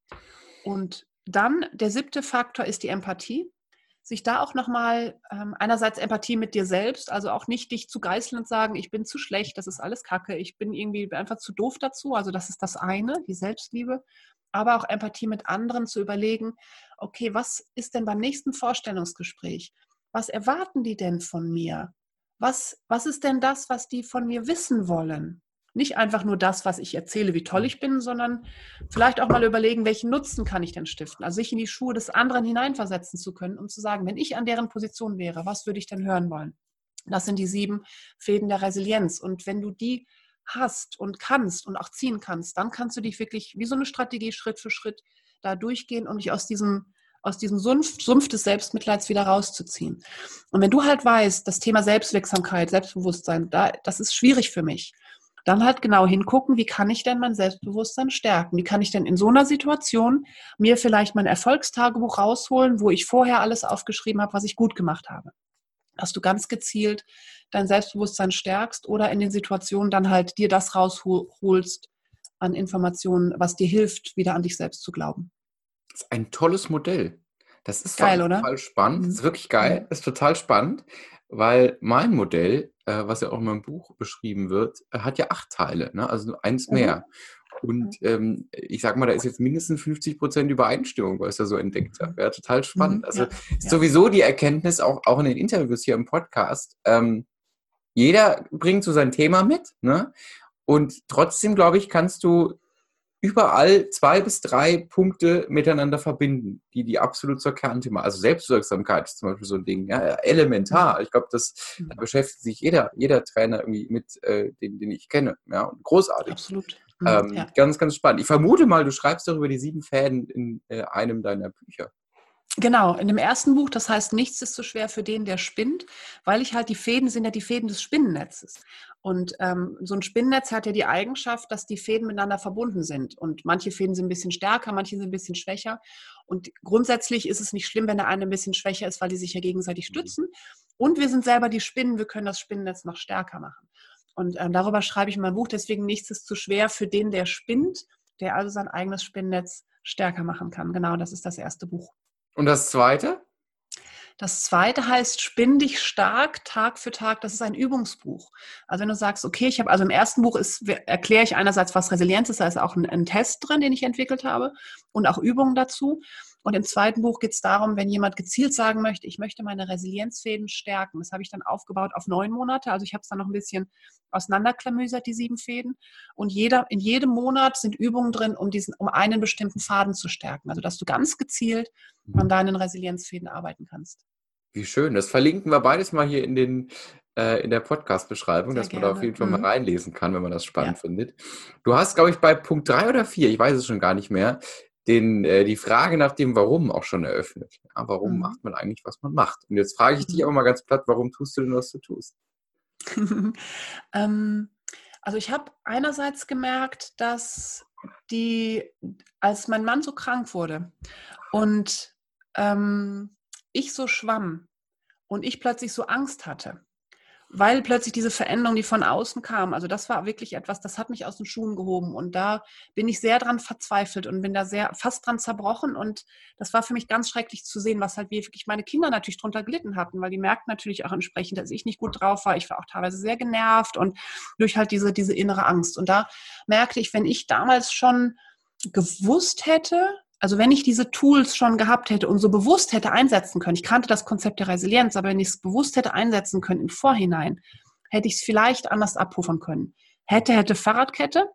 B: Und dann der siebte Faktor ist die Empathie. Sich da auch nochmal ähm, einerseits Empathie mit dir selbst, also auch nicht dich zu geißeln und sagen, ich bin zu schlecht, das ist alles Kacke, ich bin irgendwie einfach zu doof dazu. Also das ist das eine, die Selbstliebe. Aber auch Empathie mit anderen zu überlegen, okay, was ist denn beim nächsten Vorstellungsgespräch? Was erwarten die denn von mir? Was, was ist denn das, was die von mir wissen wollen? Nicht einfach nur das, was ich erzähle, wie toll mhm. ich bin, sondern vielleicht auch mal überlegen, welchen Nutzen kann ich denn stiften? Also sich in die Schuhe des anderen hineinversetzen zu können, um zu sagen, wenn ich an deren Position wäre, was würde ich denn hören wollen? Das sind die sieben Fäden der Resilienz. Und wenn du die hast und kannst und auch ziehen kannst, dann kannst du dich wirklich wie so eine Strategie Schritt für Schritt da durchgehen und dich aus diesem aus diesem Sumpf, Sumpf des Selbstmitleids wieder rauszuziehen. Und wenn du halt weißt, das Thema Selbstwirksamkeit, Selbstbewusstsein, da, das ist schwierig für mich, dann halt genau hingucken, wie kann ich denn mein Selbstbewusstsein stärken? Wie kann ich denn in so einer Situation mir vielleicht mein Erfolgstagebuch rausholen, wo ich vorher alles aufgeschrieben habe, was ich gut gemacht habe? Dass du ganz gezielt dein Selbstbewusstsein stärkst oder in den Situationen dann halt dir das rausholst an Informationen, was dir hilft, wieder an dich selbst zu glauben.
A: Das ist ein tolles Modell. Das ist geil, total oder? spannend. Das ist mhm. wirklich geil. Das ist total spannend, weil mein Modell äh, was ja auch in meinem Buch beschrieben wird, äh, hat ja acht Teile, ne? also eins mhm. mehr. Und mhm. ähm, ich sag mal, da ist jetzt mindestens 50 Prozent Übereinstimmung, was ich da so entdeckt habe. Ja, total spannend. Mhm, also ja, ist ja. sowieso die Erkenntnis, auch, auch in den Interviews hier im Podcast, ähm, jeder bringt so sein Thema mit, ne? Und trotzdem, glaube ich, kannst du überall zwei bis drei Punkte miteinander verbinden, die die absolut zur Kernthema, also Selbstwirksamkeit ist zum Beispiel so ein Ding, ja, elementar. Ich glaube, das da beschäftigt sich jeder, jeder Trainer irgendwie mit, äh, den, den ich kenne, ja, und großartig.
B: Absolut.
A: Ähm, ja. Ganz, ganz spannend. Ich vermute mal, du schreibst darüber die sieben Fäden in äh, einem deiner Bücher.
B: Genau, in dem ersten Buch, das heißt, nichts ist so schwer für den, der spinnt, weil ich halt die Fäden sind ja die Fäden des Spinnennetzes. Und ähm, so ein Spinnennetz hat ja die Eigenschaft, dass die Fäden miteinander verbunden sind. Und manche Fäden sind ein bisschen stärker, manche sind ein bisschen schwächer. Und grundsätzlich ist es nicht schlimm, wenn der eine ein bisschen schwächer ist, weil die sich ja gegenseitig mhm. stützen. Und wir sind selber die Spinnen, wir können das Spinnennetz noch stärker machen. Und ähm, darüber schreibe ich in meinem Buch. Deswegen nichts ist zu schwer für den, der spinnt, der also sein eigenes Spinnennetz stärker machen kann. Genau, das ist das erste Buch.
A: Und das zweite?
B: Das zweite heißt Spinn dich stark Tag für Tag. Das ist ein Übungsbuch. Also wenn du sagst, okay, ich habe, also im ersten Buch ist, erkläre ich einerseits, was Resilienz ist, da ist auch ein, ein Test drin, den ich entwickelt habe und auch Übungen dazu. Und im zweiten Buch geht es darum, wenn jemand gezielt sagen möchte, ich möchte meine Resilienzfäden stärken. Das habe ich dann aufgebaut auf neun Monate. Also ich habe es dann noch ein bisschen auseinanderklamüsert, die sieben Fäden. Und jeder, in jedem Monat sind Übungen drin, um diesen, um einen bestimmten Faden zu stärken. Also dass du ganz gezielt an deinen Resilienzfäden arbeiten kannst.
A: Wie schön. Das verlinken wir beides mal hier in den äh, in der Podcast-Beschreibung, dass man da auf jeden Fall mhm. mal reinlesen kann, wenn man das spannend ja. findet. Du hast, glaube ich, bei Punkt drei oder vier, ich weiß es schon gar nicht mehr, den, äh, die Frage nach dem Warum auch schon eröffnet. Ja, warum mhm. macht man eigentlich, was man macht? Und jetzt frage ich dich mhm. aber mal ganz platt, warum tust du denn, was du tust?
B: ähm, also ich habe einerseits gemerkt, dass die, als mein Mann so krank wurde und ähm, ich so schwamm und ich plötzlich so Angst hatte, weil plötzlich diese Veränderung, die von außen kam, also das war wirklich etwas, das hat mich aus den Schuhen gehoben und da bin ich sehr dran verzweifelt und bin da sehr fast dran zerbrochen und das war für mich ganz schrecklich zu sehen, was halt wirklich meine Kinder natürlich drunter gelitten hatten, weil die merkten natürlich auch entsprechend, dass ich nicht gut drauf war. Ich war auch teilweise sehr genervt und durch halt diese, diese innere Angst. Und da merkte ich, wenn ich damals schon gewusst hätte, also wenn ich diese Tools schon gehabt hätte und so bewusst hätte einsetzen können, ich kannte das Konzept der Resilienz, aber wenn ich es bewusst hätte einsetzen können im Vorhinein, hätte ich es vielleicht anders abpuffern können. Hätte, hätte Fahrradkette,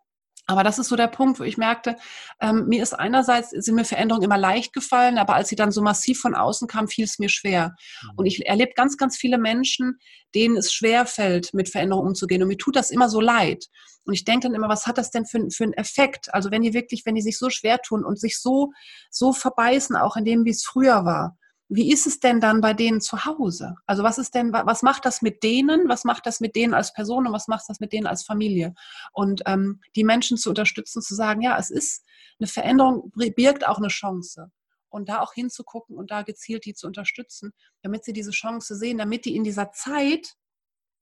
B: aber das ist so der Punkt, wo ich merkte, ähm, mir ist einerseits, sind mir Veränderungen immer leicht gefallen, aber als sie dann so massiv von außen kam, fiel es mir schwer. Mhm. Und ich erlebe ganz, ganz viele Menschen, denen es schwer fällt, mit Veränderungen umzugehen. Und mir tut das immer so leid. Und ich denke dann immer, was hat das denn für, für einen Effekt? Also wenn die wirklich, wenn die sich so schwer tun und sich so, so verbeißen, auch in dem, wie es früher war, wie ist es denn dann bei denen zu Hause? Also was ist denn, was macht das mit denen? Was macht das mit denen als Person und was macht das mit denen als Familie? Und ähm, die Menschen zu unterstützen, zu sagen, ja, es ist eine Veränderung, birgt auch eine Chance. Und da auch hinzugucken und da gezielt die zu unterstützen, damit sie diese Chance sehen, damit die in dieser Zeit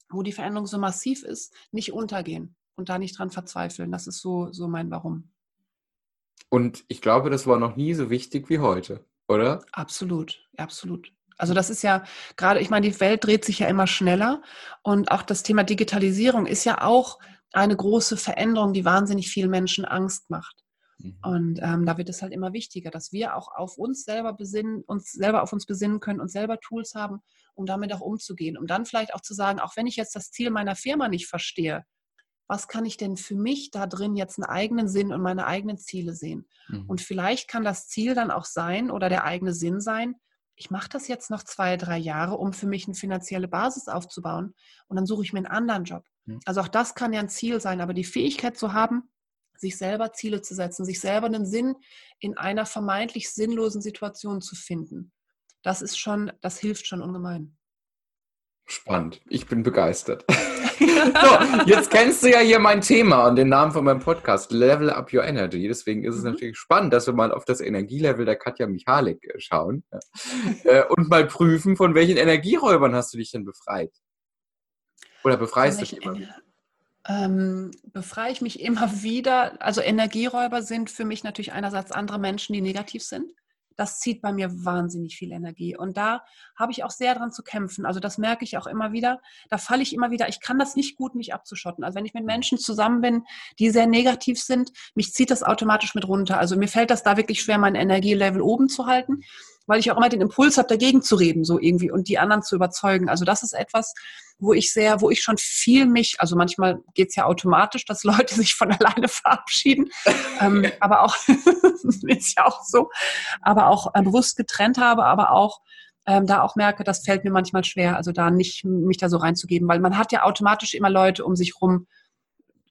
B: wo die Veränderung so massiv ist, nicht untergehen und da nicht dran verzweifeln. Das ist so, so mein Warum.
A: Und ich glaube, das war noch nie so wichtig wie heute, oder?
B: Absolut, absolut. Also das ist ja gerade, ich meine, die Welt dreht sich ja immer schneller und auch das Thema Digitalisierung ist ja auch eine große Veränderung, die wahnsinnig vielen Menschen Angst macht. Mhm. Und ähm, da wird es halt immer wichtiger, dass wir auch auf uns selber besinnen, uns selber auf uns besinnen können und selber Tools haben, um damit auch umzugehen. Um dann vielleicht auch zu sagen, auch wenn ich jetzt das Ziel meiner Firma nicht verstehe, was kann ich denn für mich da drin jetzt einen eigenen Sinn und meine eigenen Ziele sehen? Mhm. Und vielleicht kann das Ziel dann auch sein oder der eigene Sinn sein, ich mache das jetzt noch zwei, drei Jahre, um für mich eine finanzielle Basis aufzubauen und dann suche ich mir einen anderen Job. Mhm. Also auch das kann ja ein Ziel sein, aber die Fähigkeit zu haben, sich selber Ziele zu setzen, sich selber einen Sinn in einer vermeintlich sinnlosen Situation zu finden, das ist schon, das hilft schon ungemein.
A: Spannend. Ich bin begeistert. so, jetzt kennst du ja hier mein Thema und den Namen von meinem Podcast, Level Up Your Energy. Deswegen ist es mhm. natürlich spannend, dass wir mal auf das Energielevel der Katja Michalik äh, schauen äh, und mal prüfen, von welchen Energieräubern hast du dich denn befreit? Oder befreist du dich immer wieder?
B: Ähm, befreie ich mich immer wieder. Also Energieräuber sind für mich natürlich einerseits andere Menschen, die negativ sind das zieht bei mir wahnsinnig viel Energie. Und da habe ich auch sehr dran zu kämpfen. Also das merke ich auch immer wieder. Da falle ich immer wieder, ich kann das nicht gut, mich abzuschotten. Also wenn ich mit Menschen zusammen bin, die sehr negativ sind, mich zieht das automatisch mit runter. Also mir fällt das da wirklich schwer, mein Energielevel oben zu halten weil ich auch immer den Impuls habe, dagegen zu reden, so irgendwie und die anderen zu überzeugen. Also das ist etwas, wo ich sehr, wo ich schon viel mich, also manchmal geht es ja automatisch, dass Leute sich von alleine verabschieden, ähm, aber auch, ist ja auch so, aber auch äh, bewusst getrennt habe, aber auch ähm, da auch merke, das fällt mir manchmal schwer, also da nicht mich da so reinzugeben, weil man hat ja automatisch immer Leute um sich rum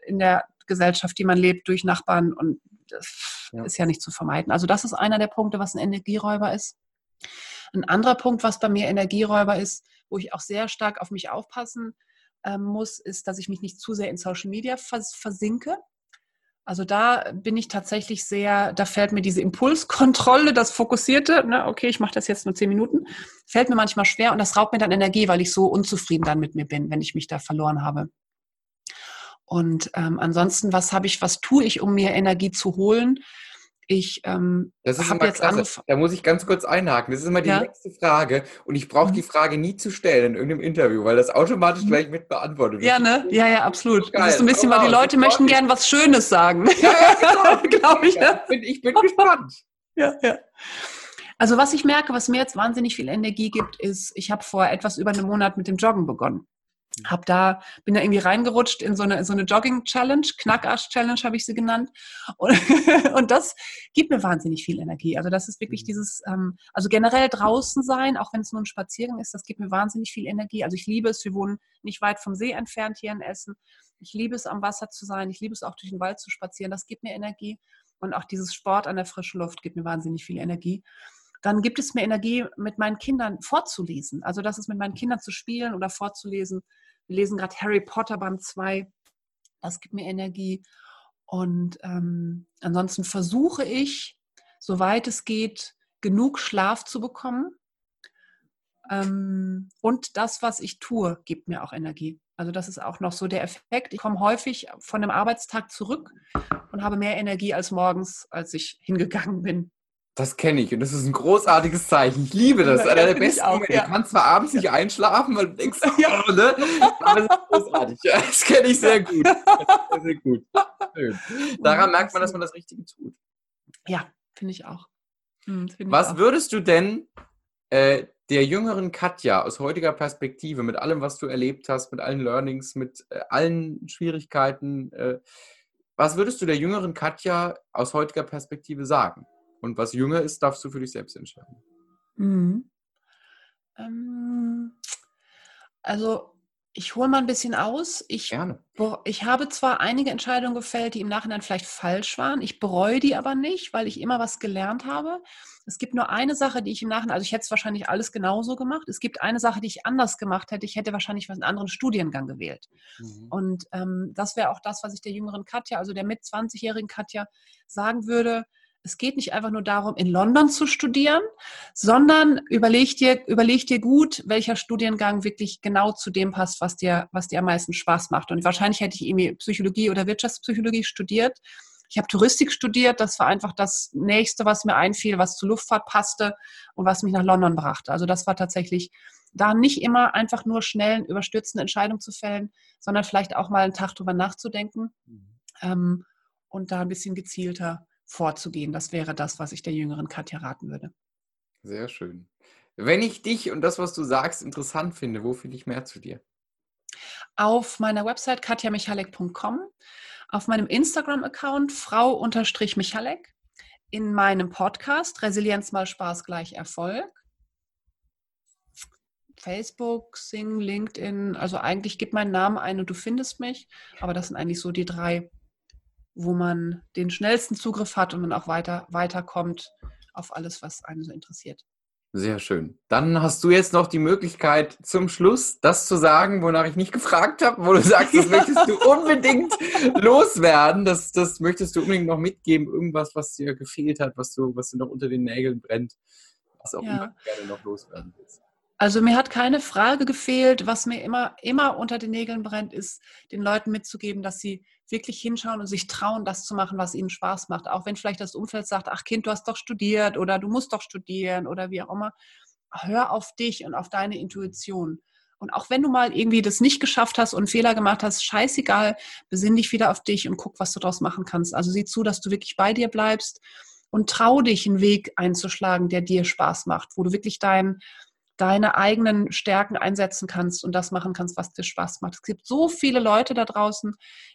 B: in der Gesellschaft, die man lebt, durch Nachbarn und das ja. ist ja nicht zu vermeiden. Also das ist einer der Punkte, was ein Energieräuber ist. Ein anderer Punkt, was bei mir Energieräuber ist, wo ich auch sehr stark auf mich aufpassen ähm, muss, ist, dass ich mich nicht zu sehr in Social Media vers versinke. Also da bin ich tatsächlich sehr, da fällt mir diese Impulskontrolle, das Fokussierte, ne, okay, ich mache das jetzt nur zehn Minuten, fällt mir manchmal schwer und das raubt mir dann Energie, weil ich so unzufrieden dann mit mir bin, wenn ich mich da verloren habe. Und ähm, ansonsten, was habe ich, was tue ich, um mir Energie zu holen? Ich ähm, habe jetzt
A: angefangen. Da muss ich ganz kurz einhaken. Das ist immer die ja? letzte Frage und ich brauche mhm. die Frage nie zu stellen in irgendeinem Interview, weil das automatisch mhm. gleich mit beantwortet
B: wird. Ja, ne? Ja, ja, absolut. Das ist so ein bisschen, weil die Leute möchten gern was Schönes sagen. Ja, ja, genau. Glaube ich.
A: Ich bin, ich bin gespannt.
B: Ja, ja. Also was ich merke, was mir jetzt wahnsinnig viel Energie gibt, ist, ich habe vor etwas über einem Monat mit dem Joggen begonnen. Hab da, bin da irgendwie reingerutscht in so eine, so eine Jogging-Challenge, Knackarsch-Challenge habe ich sie genannt. Und, und, das gibt mir wahnsinnig viel Energie. Also das ist wirklich mhm. dieses, ähm, also generell draußen sein, auch wenn es nur ein Spaziergang ist, das gibt mir wahnsinnig viel Energie. Also ich liebe es, wir wohnen nicht weit vom See entfernt hier in Essen. Ich liebe es, am Wasser zu sein. Ich liebe es auch durch den Wald zu spazieren. Das gibt mir Energie. Und auch dieses Sport an der frischen Luft gibt mir wahnsinnig viel Energie dann gibt es mir Energie, mit meinen Kindern vorzulesen. Also das ist mit meinen Kindern zu spielen oder vorzulesen. Wir lesen gerade Harry Potter Band 2. Das gibt mir Energie. Und ähm, ansonsten versuche ich, soweit es geht, genug Schlaf zu bekommen. Ähm, und das, was ich tue, gibt mir auch Energie. Also das ist auch noch so der Effekt. Ich komme häufig von einem Arbeitstag zurück und habe mehr Energie als morgens, als ich hingegangen bin.
A: Das kenne ich und das ist ein großartiges Zeichen. Ich liebe das. Ja, Einer der besten auch, Momente. Ja. Du kannst zwar abends nicht einschlafen, weil du denkst, ja. oh, ne? aber es ist großartig. Das kenne ich sehr gut. Sehr, sehr gut. Schön. Daran merkt man, dass man das Richtige tut.
B: Ja, finde ich auch.
A: Hm, find was ich auch. würdest du denn äh, der jüngeren Katja aus heutiger Perspektive, mit allem, was du erlebt hast, mit allen Learnings, mit äh, allen Schwierigkeiten, äh, was würdest du der jüngeren Katja aus heutiger Perspektive sagen? Und was jünger ist, darfst du für dich selbst entscheiden. Mhm.
B: Ähm, also ich hole mal ein bisschen aus. Ich, Gerne. ich habe zwar einige Entscheidungen gefällt, die im Nachhinein vielleicht falsch waren. Ich bereue die aber nicht, weil ich immer was gelernt habe. Es gibt nur eine Sache, die ich im Nachhinein, also ich hätte es wahrscheinlich alles genauso gemacht. Es gibt eine Sache, die ich anders gemacht hätte. Ich hätte wahrscheinlich einen anderen Studiengang gewählt. Mhm. Und ähm, das wäre auch das, was ich der jüngeren Katja, also der mit 20-jährigen Katja sagen würde es geht nicht einfach nur darum, in London zu studieren, sondern überleg dir, überleg dir gut, welcher Studiengang wirklich genau zu dem passt, was dir, was dir am meisten Spaß macht. Und wahrscheinlich hätte ich irgendwie Psychologie oder Wirtschaftspsychologie studiert. Ich habe Touristik studiert, das war einfach das nächste, was mir einfiel, was zur Luftfahrt passte und was mich nach London brachte. Also das war tatsächlich da nicht immer einfach nur schnell überstürzende Entscheidungen zu fällen, sondern vielleicht auch mal einen Tag drüber nachzudenken mhm. ähm, und da ein bisschen gezielter vorzugehen. Das wäre das, was ich der jüngeren Katja raten würde.
A: Sehr schön. Wenn ich dich und das, was du sagst, interessant finde, wo finde ich mehr zu dir?
B: Auf meiner Website katjamichalek.com, auf meinem Instagram-Account frau-michalek, in meinem Podcast Resilienz mal Spaß gleich Erfolg, Facebook, Sing, LinkedIn, also eigentlich gib meinen Namen ein und du findest mich, aber das sind eigentlich so die drei wo man den schnellsten Zugriff hat und dann auch weiter weiterkommt auf alles, was einen so interessiert.
A: Sehr schön. Dann hast du jetzt noch die Möglichkeit zum Schluss das zu sagen, wonach ich nicht gefragt habe, wo du sagst, das möchtest du unbedingt loswerden, das, das möchtest du unbedingt noch mitgeben, irgendwas, was dir gefehlt hat, was du, was dir noch unter den Nägeln brennt, was auch ja. immer gerne noch loswerden willst.
B: Also mir hat keine Frage gefehlt. Was mir immer, immer unter den Nägeln brennt, ist, den Leuten mitzugeben, dass sie wirklich hinschauen und sich trauen, das zu machen, was ihnen Spaß macht. Auch wenn vielleicht das Umfeld sagt, ach Kind, du hast doch studiert oder du musst doch studieren oder wie auch immer. Hör auf dich und auf deine Intuition. Und auch wenn du mal irgendwie das nicht geschafft hast und Fehler gemacht hast, scheißegal, besinn dich wieder auf dich und guck, was du daraus machen kannst. Also sieh zu, dass du wirklich bei dir bleibst und trau dich, einen Weg einzuschlagen, der dir Spaß macht, wo du wirklich dein, deine eigenen Stärken einsetzen kannst und das machen kannst, was dir Spaß macht. Es gibt so viele Leute da draußen,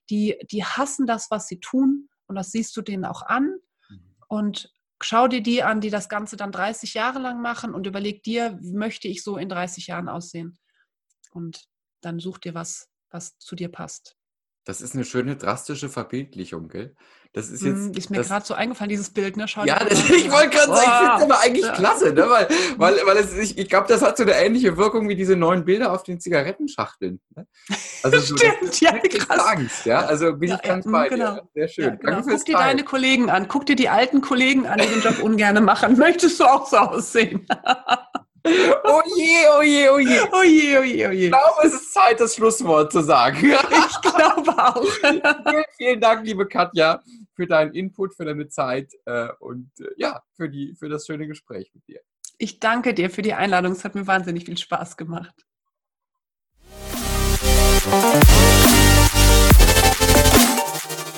B: die, die hassen das, was sie tun und das siehst du denen auch an. Mhm. Und schau dir die an, die das Ganze dann 30 Jahre lang machen und überleg dir, wie möchte ich so in 30 Jahren aussehen? Und dann such dir was, was zu dir passt.
A: Das ist eine schöne drastische Verbildlichung, gell? Das ist jetzt.
B: Hm, ist mir gerade so eingefallen, dieses Bild, ne?
A: Schau ja, das, ich wollte gerade sagen, ich finde es aber eigentlich ja. klasse, ne? Weil, weil, weil es, ich, ich glaube, das hat so eine ähnliche Wirkung wie diese neuen Bilder auf den Zigarettenschachteln. Ne?
B: Also so Stimmt, ja, krass.
A: Angst, ja? Also bin ja, ich ganz ja, bei genau. dir. Sehr schön. Ja,
B: genau. Danke Guck dir Teil. deine Kollegen an, guck dir die alten Kollegen an, die den Job ungern machen. Möchtest du auch so aussehen?
A: Oh je, oh je, oh je. Oh je, oh je, oh je. Ich glaube, es ist Zeit, das Schlusswort zu sagen.
B: Ich glaube auch.
A: vielen, vielen Dank, liebe Katja, für deinen Input, für deine Zeit äh, und äh, ja, für, die, für das schöne Gespräch mit dir.
B: Ich danke dir für die Einladung. Es hat mir wahnsinnig viel Spaß gemacht